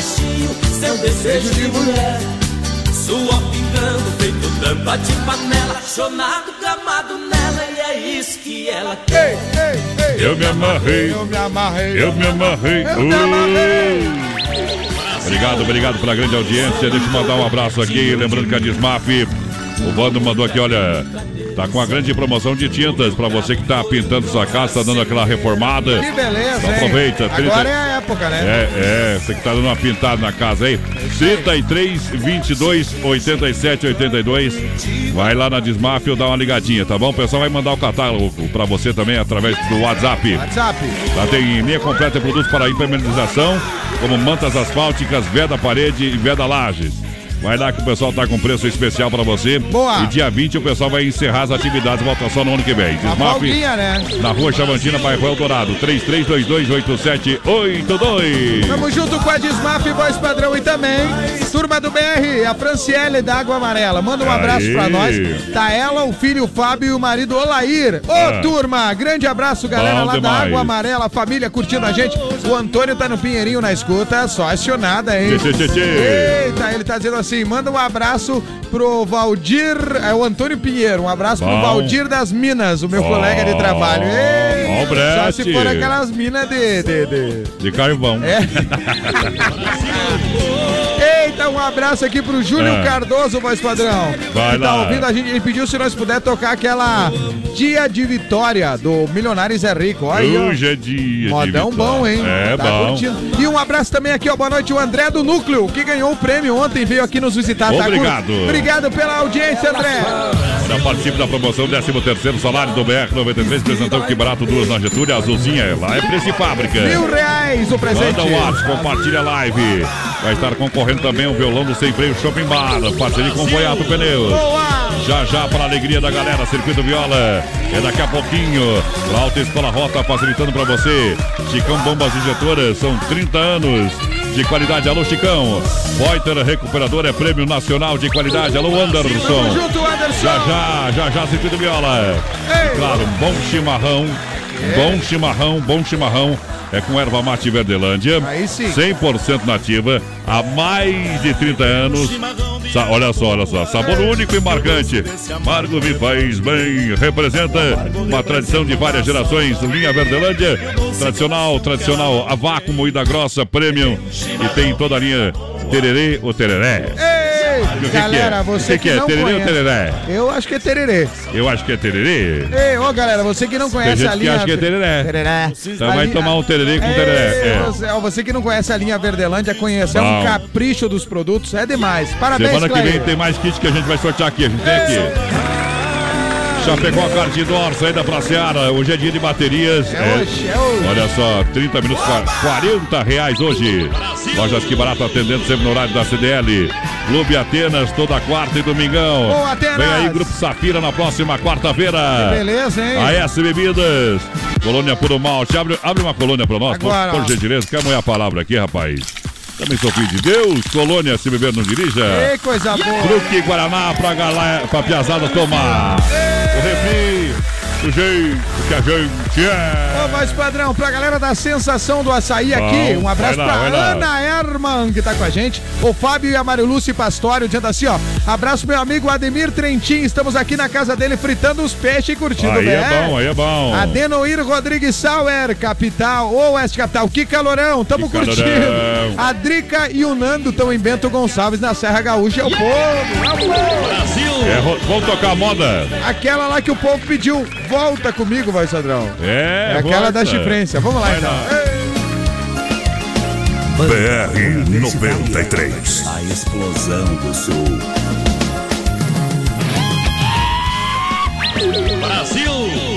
baixinho, seu desejo de mulher. Suor pingando, feito tampa de panela. Chonado, gamado nela, e é isso que ela quer. Eu me amarrei. Eu me amarrei. Eu me amarrei. Eu me amarrei. Obrigado, obrigado pela grande audiência. Deixa eu mandar um abraço aqui. Lembrando que a Desmaf, o Bando mandou aqui, olha. Tá com a grande promoção de tintas pra você que tá pintando sua casa, tá dando aquela reformada. Que beleza, Então hein? aproveita. 30 Agora é época, né? É, é, você que tá dando uma pintada na casa aí. 33 22 87 82. Vai lá na Desmaf ou dá uma ligadinha, tá bom? O pessoal vai mandar o catálogo pra você também através do WhatsApp. WhatsApp. Lá tem linha completa de produtos para impermeabilização, como mantas asfálticas, veda parede e veda lajes. Vai lá que o pessoal tá com preço especial pra você. Boa. E dia 20 o pessoal vai encerrar as atividades, volta só no ano que vem. Folguinha, né? na rua Chavantina, bairro Eldorado, 33228782. Tamo junto com a Desmaf Voz Padrão e também Turma do BR, a Franciele da Água Amarela. Manda um abraço Aí. pra nós. Tá ela, o filho o Fábio e o marido Olair. Ô, Ah. turma, grande abraço, galera Bom lá da demais. Água Amarela, família curtindo a gente. O Antônio tá no Pinheirinho na escuta, só acionada, hein? Tchê, tchê, tchê. Eita, ele tá dizendo assim: manda um abraço pro Valdir, é o Antônio Pinheiro. Um abraço pro Bom. Valdir das Minas, o meu colega de trabalho. Ei, o só se for aquelas minas de- de- de... De carvão. É. Eita, um abraço aqui pro Júlio É. Cardoso, voz padrão. Vai tá lá. ouvindo a gente. Ele pediu se nós puder tocar aquela Dia de Vitória do Milionários é Rico. Olha. Hoje é dia Modão bom, hein? É Tá bom. curtindo. E um abraço também aqui, ó. Boa noite, o André do Núcleo, que ganhou o prêmio ontem, veio aqui nos visitar. tá? Obrigado. Obrigado pela audiência, André. Já participe da promoção 13º salário do BR-93, apresentando que barato duas na Getúlio, azulzinha, lá é preço de fábrica. Mil reais o presente. Manda o WhatsApp, compartilha a live. Vai estar concorrendo também o violão do Sem Freio Shopping Bar, parceria com Voiato Pneus. Já já para a alegria da galera, Circuito Viola. É daqui a pouquinho. Lá Alta Escola Rota facilitando para você. Chicão Bombas Injetoras, são 30 anos de qualidade. Alô, Chicão. Poiter Recuperador é prêmio nacional de qualidade. Alô, Anderson. Já já, já já, Circuito Viola. Ei. Claro, um bom chimarrão. Bom chimarrão, bom chimarrão. É com erva mate Verdelândia. Aí sim. 100% nativa. Há mais de 30 anos. Sa- olha só, olha só. Sabor único e marcante. Margo me faz bem. Representa uma tradição de várias gerações. Linha Verdelândia. Tradicional, tradicional. A vácuo moída grossa, premium. E tem toda a linha tererê ou tereré. Ei, o que que galera, é? você O que que é? não Tererê ou conhece. tereré? Eu acho que é tererê. Eu acho que é tererê. Ei, ô galera, você que não conhece a gente que linha. acha que é tereré. Tereré. Então A vai linha- tomar um tererê com Ei, tereré. É. Você, ó, você que não conhece a linha Verdelândia, conhece. É um capricho dos produtos, é demais. Parabéns, Semana que vem tem mais kit que a gente vai sortear aqui. A gente tem aqui. Chapecó Cardidor, saída pra Seara. Hoje é dia de baterias. É hoje, é hoje. Olha só, 30 minutos, qua- 40 reais hoje. Lojas que barato atendendo sempre no horário da CDL. Clube Atenas, toda quarta e domingão. Boa, Atenas! Vem aí, Grupo Safira na próxima quarta-feira. Que beleza, hein? A S Bebidas. Colônia Puro Malte. Abre, abre uma colônia pra nós, por, Agora, por ó. gentileza. Quer moer a palavra aqui, rapaz? Também sou filho de Deus. Colônia, se beber, não dirija. Ei, coisa boa. Truque Guaraná pra, galera, pra piazada tomar. O refri, do jeito que a gente é. Ô, voz padrão, pra galera da sensação do açaí aqui, Bom, um abraço lá, pra vai lá. Ana Herman, que tá com a gente, o Fábio e a Mário Lúcio Pastório, dizendo assim, ó, abraço meu amigo Ademir Trentin, estamos aqui na casa dele fritando os peixes e curtindo Aí é bom, aí é bom. Adenoir Rodrigues Sauer, capital, ou Oeste Capital, que calorão, tamo Que curtindo. calorão. A Drica e o Nando estão em Bento Gonçalves, na Serra Gaúcha, é o povo, é o povo. É, ro- vamos tocar a moda. Aquela lá que o povo pediu, volta comigo, voz padrão. É, É aquela volta. da chifrência, vamos lá Vai então. BR 93. A explosão do sul. Brasil!